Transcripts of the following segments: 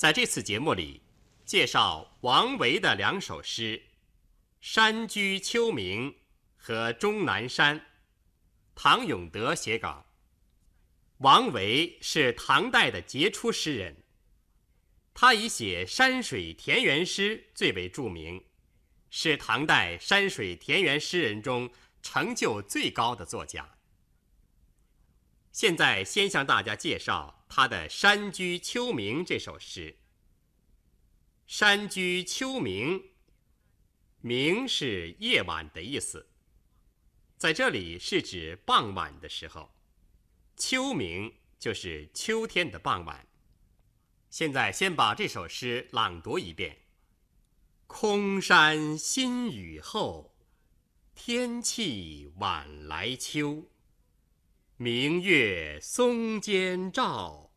在这次节目里，介绍王维的两首诗《山居秋暝》和《终南山》。唐永德写稿。王维是唐代的杰出诗人，他以写山水田园诗最为著名，是唐代山水田园诗人中成就最高的作家。现在先向大家介绍他的《山居秋暝》这首诗。山居秋暝，暝是夜晚的意思，在这里是指傍晚的时候。秋暝就是秋天的傍晚。现在先把这首诗朗读一遍：空山新雨后，天气晚来秋。明月松间照，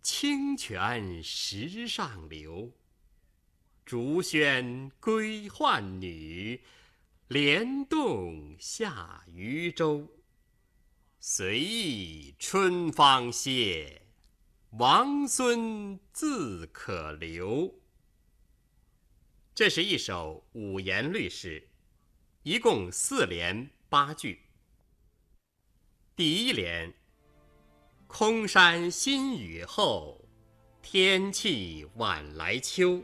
清泉石上流。竹喧归浣女，莲动下渔舟。随意春芳歇，王孙自可留。这是一首五言律诗，一共四联八句。第一联：空山新雨后，天气晚来秋。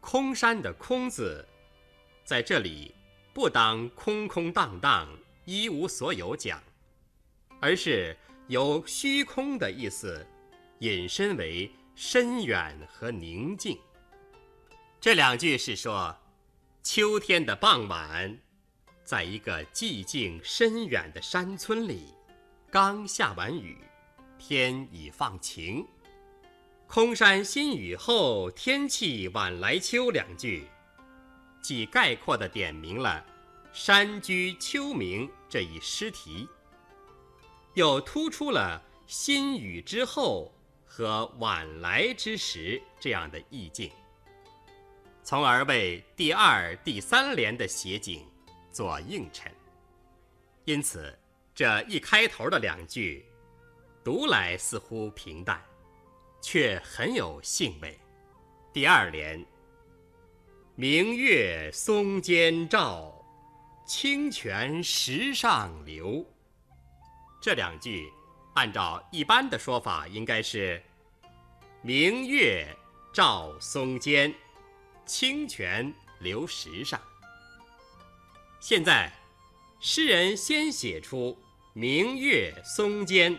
空山的“空”字，在这里不当空空荡荡、一无所有讲。而是由虚空的意思引申为深远和宁静。这两句是说，秋天的傍晚，在一个寂静深远的山村里，刚下完雨，天已放晴。空山新雨后，天气晚来秋。两句，既概括地点明了“山居秋暝”这一诗题。又突出了新雨之后和晚来之时这样的意境，从而为第二、第三联的写景做映衬。因此，这一开头的两句，读来似乎平淡，却很有兴味。第二联：“明月松间照，清泉石上流。”这两句，按照一般的说法，应该是“明月照松间，清泉流石上”。现在，诗人先写出“明月松间”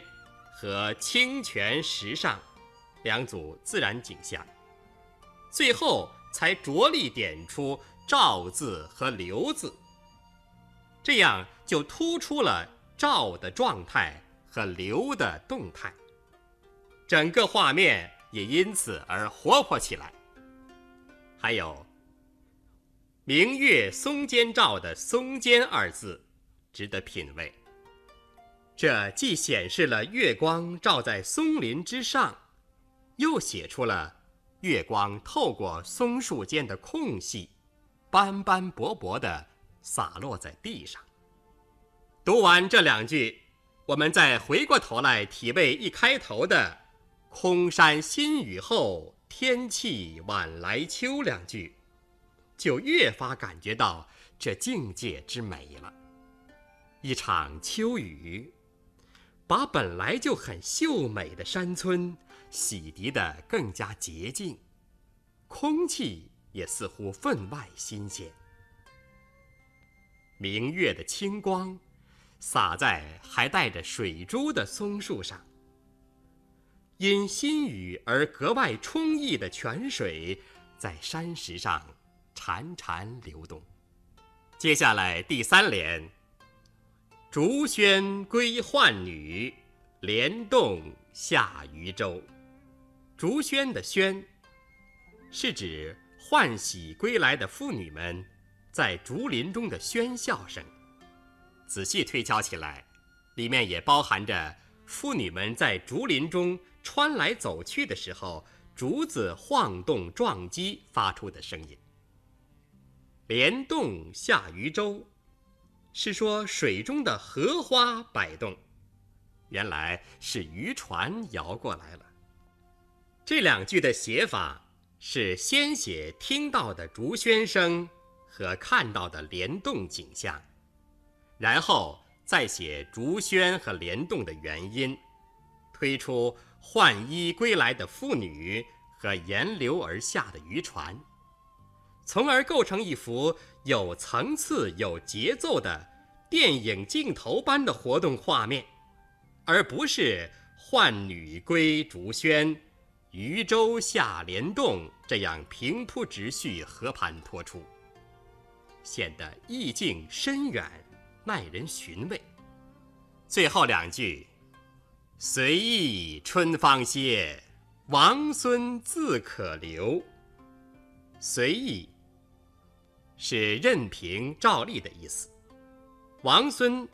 和“清泉石上”两组自然景象，最后才着力点出“照”字和“流”字，这样就突出了。照的状态和流的动态，整个画面也因此而活泼起来。还有“明月松间照”的“松间”二字，值得品味。这既显示了月光照在松林之上，又写出了月光透过松树间的空隙，斑斑驳驳地洒落在地上。读完这两句，我们再回过头来体味一开头的“空山新雨后，天气晚来秋”两句，就越发感觉到这境界之美了。一场秋雨，把本来就很秀美的山村洗涤得更加洁净，空气也似乎分外新鲜。明月的清光。洒在还带着水珠的松树上，因新雨而格外充溢的泉水，在山石上潺潺流动。接下来第三联：“竹喧归浣女，莲动下渔舟。”竹喧的喧，是指欢喜归来的妇女们在竹林中的喧笑声。仔细推敲起来，里面也包含着妇女们在竹林中穿来走去的时候，竹子晃动撞击发出的声音。莲动下渔舟，是说水中的荷花摆动，原来是渔船摇过来了。这两句的写法是先写听到的竹喧声和看到的莲动景象，然后再写竹喧和莲动的原因，推出换衣归来的妇女和沿流而下的渔船，从而构成一幅有层次、有节奏的电影镜头般的活动画面，而不是换女归竹喧。渔舟下莲洞，这样平铺直叙、和盘托出，显得意境深远，耐人寻味。最后两句：“随意春芳歇，王孙自可留。”随意是任凭、照例的意思。王孙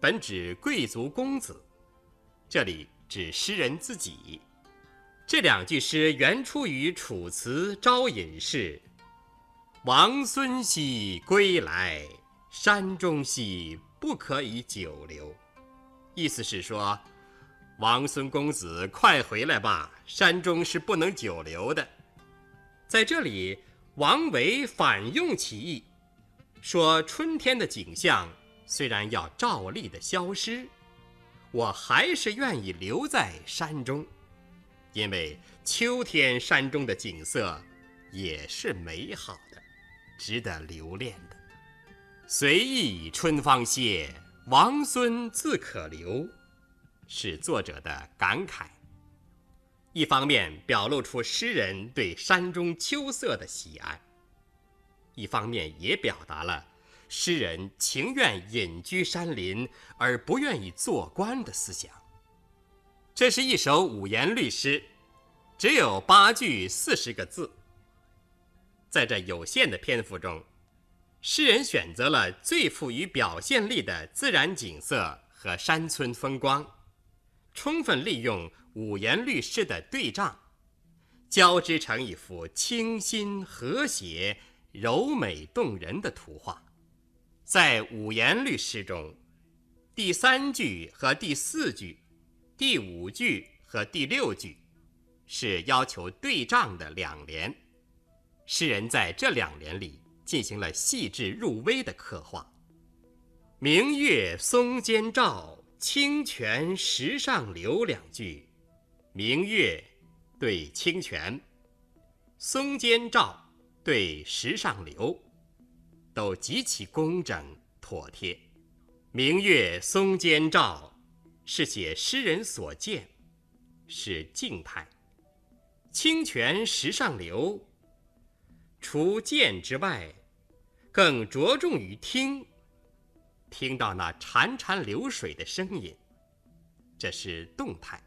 本指贵族公子，这里指诗人自己。这两句诗原出于《楚辞·招隐士》：“王孙兮归来，山中兮不可以久留。”意思是说，王孙公子快回来吧，山中是不能久留的。在这里，王维反用其意，说春天的景象虽然要照例的消失，我还是愿意留在山中。因为秋天山中的景色也是美好的，值得留恋的。随意春芳歇，王孙自可留，是作者的感慨。一方面表露出诗人对山中秋色的喜爱，一方面也表达了诗人情愿隐居山林而不愿意做官的思想。这是一首五言律诗，只有八句四十个字。在这有限的篇幅中，诗人选择了最富于表现力的自然景色和山村风光，充分利用五言律诗的对仗，交织成一幅清新和谐、柔美动人的图画。在五言律诗中，第三句和第四句。第五句和第六句是要求对仗的两联，诗人在这两联里进行了细致入微的刻画。明月松间照，清泉石上流两句，明月对清泉，松间照对石上流，都极其工整妥帖。明月松间照。是写诗人所见，是静态；清泉石上流，除见之外，更着重于听，听到那潺潺流水的声音，这是动态。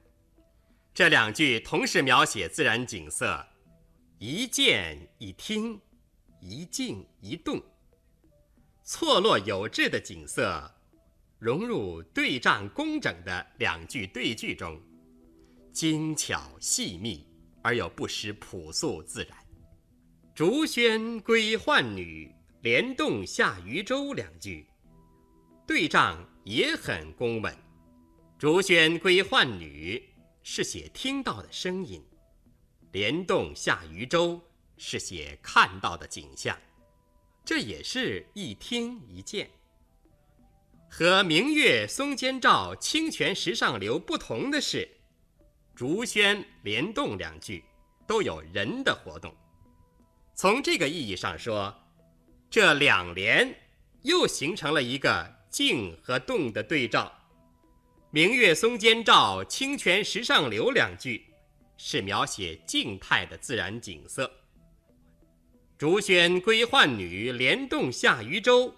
这两句同时描写自然景色，一见一听，一静一动，错落有致的景色。融入对仗工整的两句对句中，精巧细密而又不失朴素自然。竹喧归浣女，莲动下渔舟两句，对仗也很工稳。竹喧归浣女是写听到的声音，莲动下渔舟是写看到的景象，这也是一听一见。和“明月松间照，清泉石上流”不同的是，“竹喧莲动”两句都有人的活动。从这个意义上说，这两联又形成了一个静和动的对照。“明月松间照，清泉石上流”两句是描写静态的自然景色，“竹喧归浣女，莲动下渔舟”。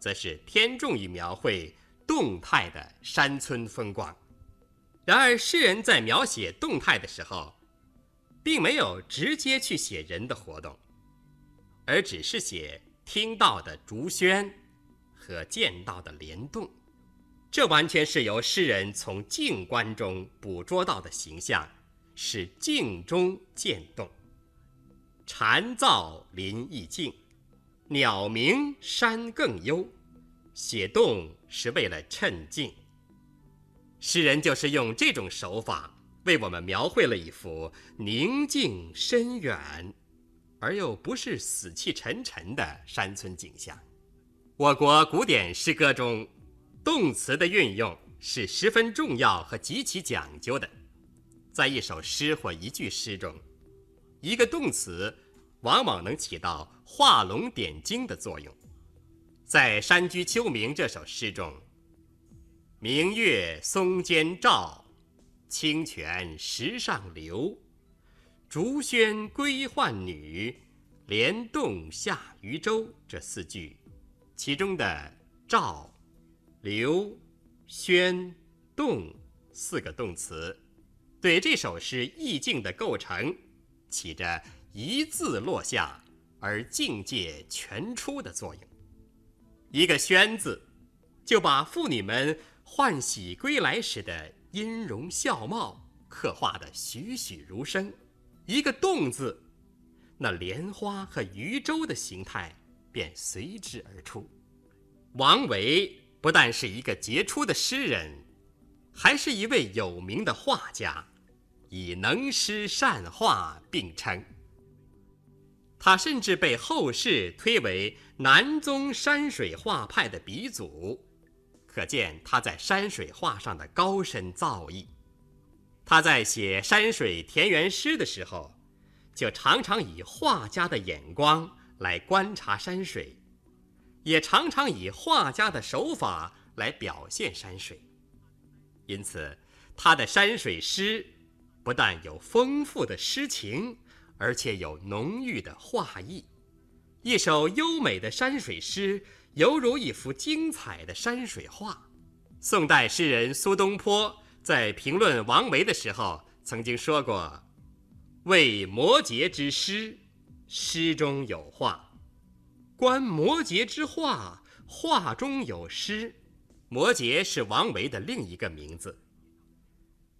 则是偏重于描绘动态的山村风光。然而，诗人在描写动态的时候，并没有直接去写人的活动，而只是写听到的竹喧和见到的莲动。这完全是由诗人从静观中捕捉到的形象，是静中见动。蝉噪林亦静。鸟鸣山更幽，写动是为了衬静。诗人就是用这种手法为我们描绘了一幅宁静深远，而又不是死气沉沉的山村景象。我国古典诗歌中，动词的运用是十分重要和极其讲究的。在一首诗或一句诗中，一个动词往往能起到画龙点睛的作用。在《山居秋暝》这首诗中，“明月松间照，清泉石上流。竹喧归浣女，莲动下渔舟”这四句，其中的“照”“流”“喧”“动”四个动词。对这首诗意境的构成，起着一字落下而境界全出的作用。一个“轩”字，就把妇女们欢喜归来时的音容笑貌刻画得栩栩如生；一个“动”字，那莲花和渔舟的形态便随之而出。王维不但是一个杰出的诗人，还是一位有名的画家。以能诗善画并称，他甚至被后世推为南宗山水画派的鼻祖，可见他在山水画上的高深造诣。他在写山水田园诗的时候，就常常以画家的眼光来观察山水，也常常以画家的手法来表现山水，因此他的山水诗。不但有丰富的诗情，而且有浓郁的画意。一首优美的山水诗，犹如一幅精彩的山水画。宋代诗人苏东坡在评论王维的时候，曾经说过：“为摩诘之诗，诗中有画；观摩诘之画，画中有诗。”摩诘是王维的另一个名字。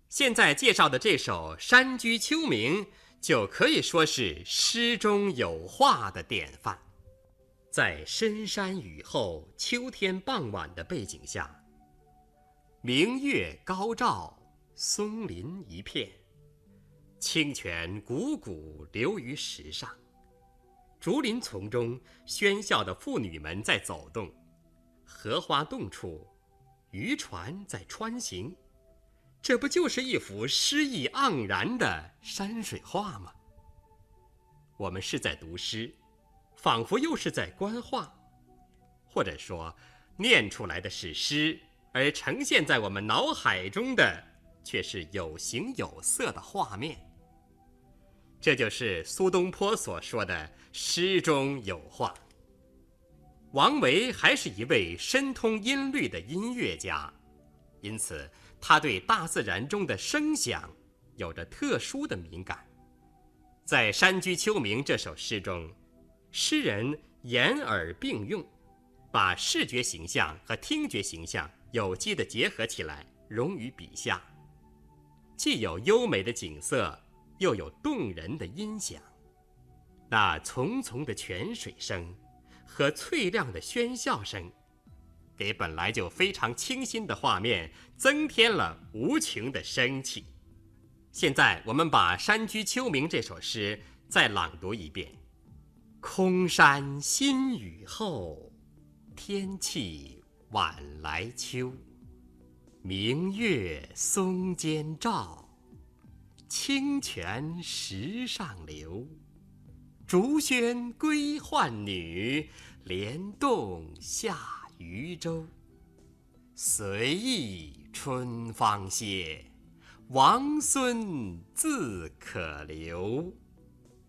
现在介绍的这首《山居秋暝》，就可以说是诗中有画的典范。在深山雨后、秋天傍晚的背景下，明月高照，松林一片，清泉汩汩流于石上，竹林丛中喧笑的妇女们在走动，荷花洞处，渔船在穿行。这不就是一幅诗意盎然的山水画吗？我们是在读诗，仿佛又是在观画，或者说，念出来的是诗，而呈现在我们脑海中的却是有形有色的画面。这就是苏东坡所说的“诗中有画”。王维还是一位深通音律的音乐家，因此。他对大自然中的声响有着特殊的敏感，在《山居秋暝》这首诗中，诗人眼耳并用，把视觉形象和听觉形象有机地结合起来，融于笔下，既有优美的景色，又有动人的音响。那淙淙的泉水声和脆亮的喧笑声。给本来就非常清新的画面增添了无穷的生气。现在我们把《山居秋暝》这首诗再朗读一遍：空山新雨后，天气晚来秋。明月松间照，清泉石上流。竹喧归浣女，莲动下。渔舟随意春芳歇，王孙自可留。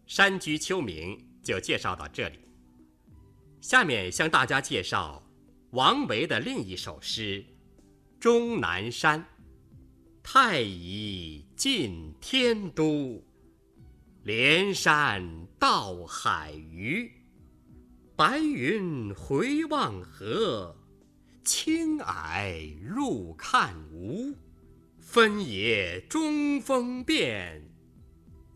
山居秋暝就介绍到这里。下面向大家介绍王维的另一首诗《终南山》：太乙近天都，连山到海隅。白云回望河，青霭入看无。分野中风变，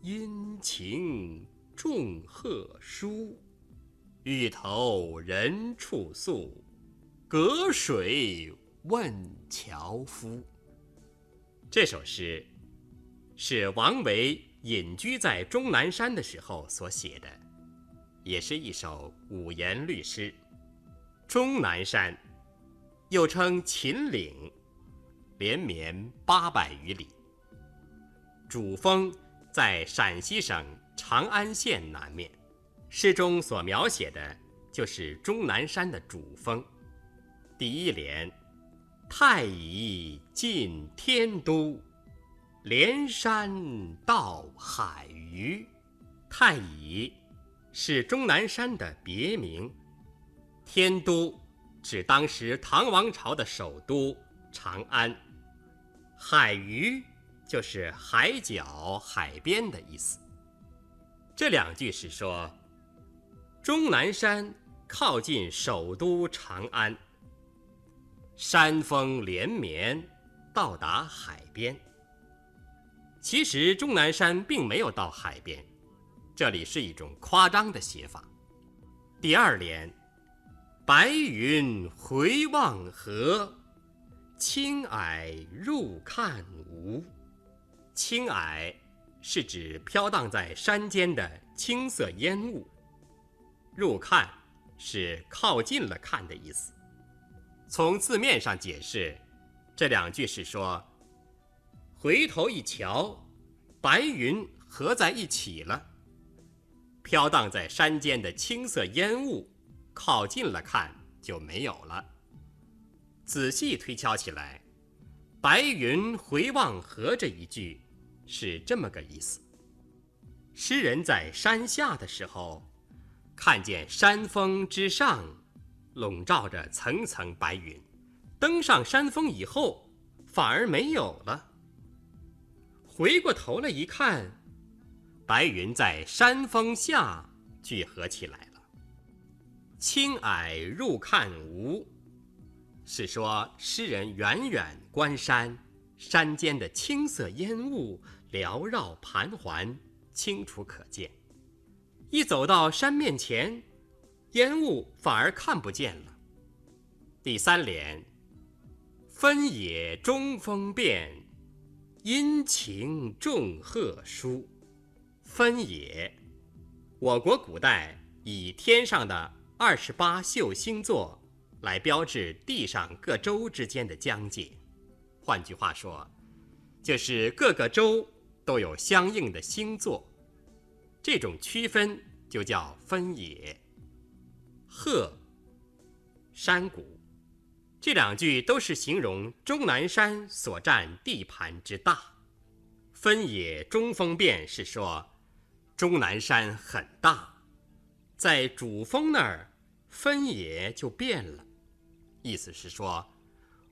阴晴众壑殊。欲投人处宿，隔水问樵夫。这首诗是王维隐居在终南山的时候所写的，也是一首五言律诗。终南山，又称秦岭，连绵八百余里。主峰在陕西省长安县南面。诗中所描写的就是终南山的主峰。第一联：“太乙进天都，连山到海隅。”太乙是终南山的别名，天都指当时唐王朝的首都长安，海隅就是海角、海边的意思。这两句是说。终南山靠近首都长安，山峰连绵，到达海边。其实终南山并没有到海边，这里是一种夸张的写法。第二联：“白云回望河，青霭入看无。”青霭是指飘荡在山间的青色烟雾。入看是靠近了看的意思。从字面上解释，这两句是说：回头一瞧，白云合在一起了，飘荡在山间的青色烟雾，靠近了看就没有了。仔细推敲起来，“白云回望河”这一句是这么个意思：诗人在山下的时候。看见山峰之上笼罩着层层白云，登上山峰以后反而没有了。回过头来一看，白云在山峰下聚合起来了。青霭入看无，是说诗人远远观山，山间的青色烟雾缭绕盘桓，清楚可见。一走到山面前，烟雾反而看不见了。第三联：“分野中风变，阴晴众壑殊。”分野，我国古代以天上的二十八宿星座来标志地上各州之间的疆界。换句话说，就是各个州都有相应的星座。这种区分就叫分野。壑、山谷，这两句都是形容终南山所占地盘之大。分野中峰变是说，终南山很大，在主峰那儿，分野就变了。意思是说，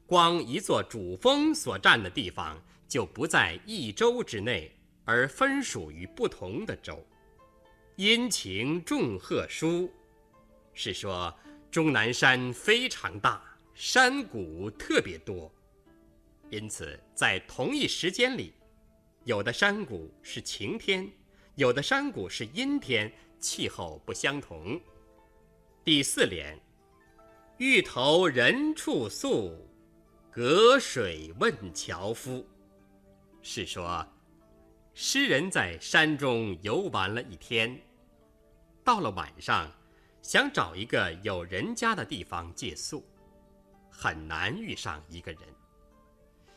光一座主峰所占的地方就不在一州之内，而分属于不同的州。阴晴众壑殊，是说终南山非常大，山谷特别多，因此在同一时间里，有的山谷是晴天，有的山谷是阴天，气候不相同。第四联：欲投人处宿，隔水问樵夫，是说诗人在山中游玩了一天。到了晚上，想找一个有人家的地方借宿，很难遇上一个人，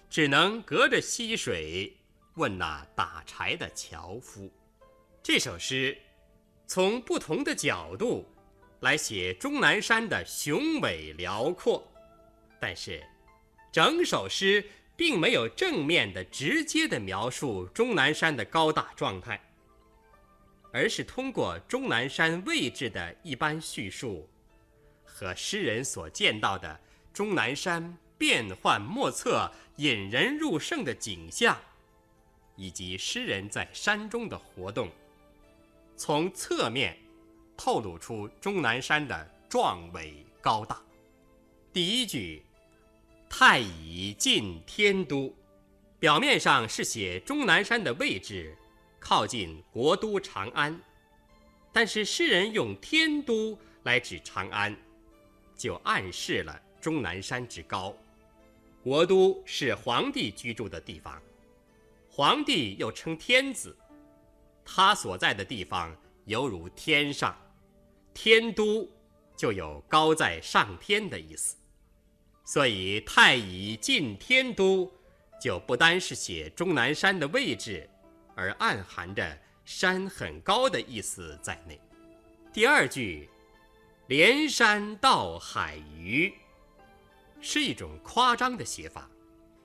只能隔着溪水问那打柴的樵夫。这首诗从不同的角度来写终南山的雄伟辽阔，但是整首诗并没有正面的、直接的描述终南山的高大状态。而是通过终南山位置的一般叙述，和诗人所见到的终南山变幻莫测、引人入胜的景象，以及诗人在山中的活动，从侧面透露出终南山的壮伟高大。第一句“太乙进天都”，表面上是写终南山的位置。靠近国都长安，但是诗人用天都来指长安，就暗示了终南山之高。国都是皇帝居住的地方，皇帝又称天子，他所在的地方犹如天上，天都就有高在上天的意思。所以太乙进天都，就不单是写终南山的位置，而暗含着山很高的意思在内。第二句“连山到海隅”是一种夸张的写法，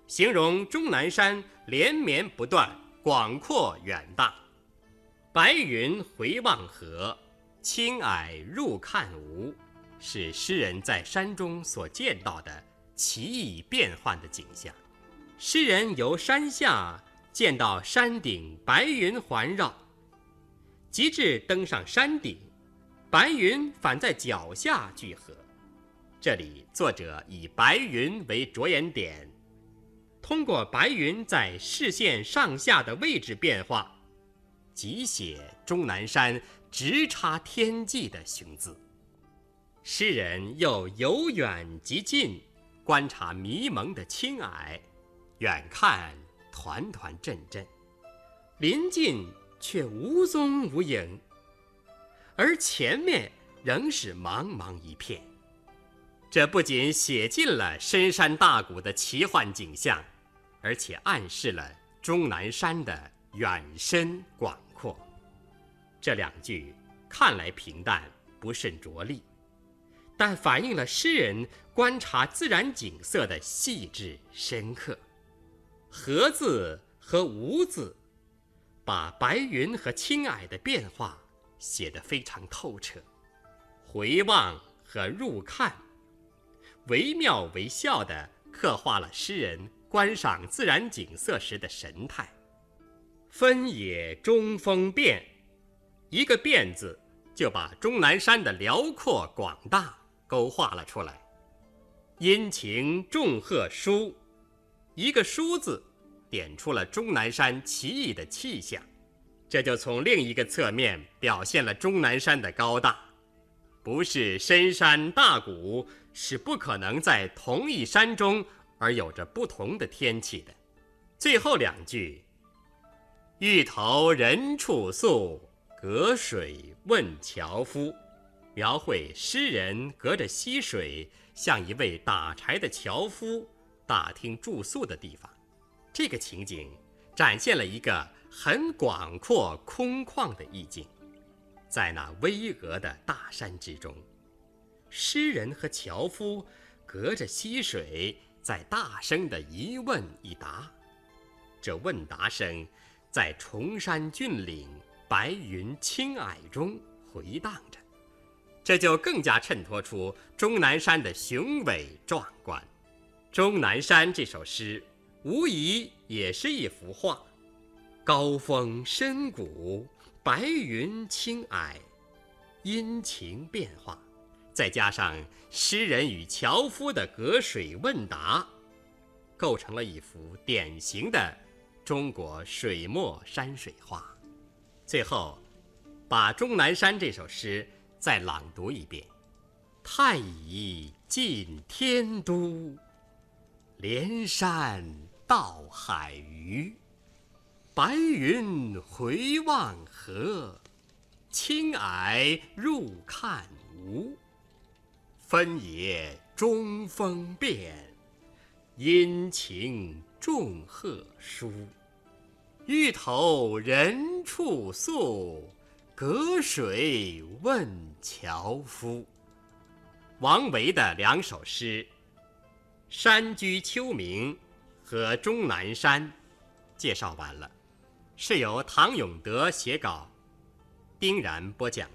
形容终南山连绵不断、广阔远大。白云回望河，青霭入看无，是诗人在山中所见到的。奇异变幻的景象，诗人由山下见到山顶白云环绕，及至登上山顶，白云反在脚下聚合。这里作者以白云为着眼点，通过白云在视线上下的位置变化，即写终南山直插天际的雄姿。诗人又由远及近。观察迷蒙的青霭，远看团团阵阵，临近却无踪无影，而前面仍是茫茫一片。这不仅写尽了深山大谷的奇幻景象，而且暗示了终南山的远深广阔。这两句看来平淡，不甚着力。但反映了诗人观察自然景色的细致深刻。和字和无字，把白云和青霭的变化写得非常透彻。回望和入看，惟妙惟肖地刻画了诗人观赏自然景色时的神态。分野中风变，一个“变”字，就把终南山的辽阔广大。勾画了出来。阴晴重壑疏，一个“疏”字，点出了终南山奇异的气象。这就从另一个侧面表现了终南山的高大。不是深山大谷，是不可能在同一山中而有着不同的天气的。最后两句：“欲投人处宿，隔水问樵夫。”描绘诗人隔着溪水，向一位打柴的樵夫打听住宿的地方。这个情景展现了一个很广阔空旷的意境。在那巍峨的大山之中，诗人和樵夫隔着溪水在大声的一问一答。这问答声在崇山峻岭、白云青霭中回荡着。这就更加衬托出终南山的雄伟壮观。终南山这首诗，无疑也是一幅画。高峰深谷，白云青霭，阴晴变化，再加上诗人与樵夫的隔水问答，构成了一幅典型的中国水墨山水画。最后，把终南山这首诗。再朗读一遍：“太乙进天都，连山到海隅。白云回望河，青霭入看无。分野中风变，阴晴众壑殊。欲投人处宿。”隔水问樵夫。王维的两首诗《山居秋暝》和《终南山》介绍完了，是由唐永德写稿，丁然播讲。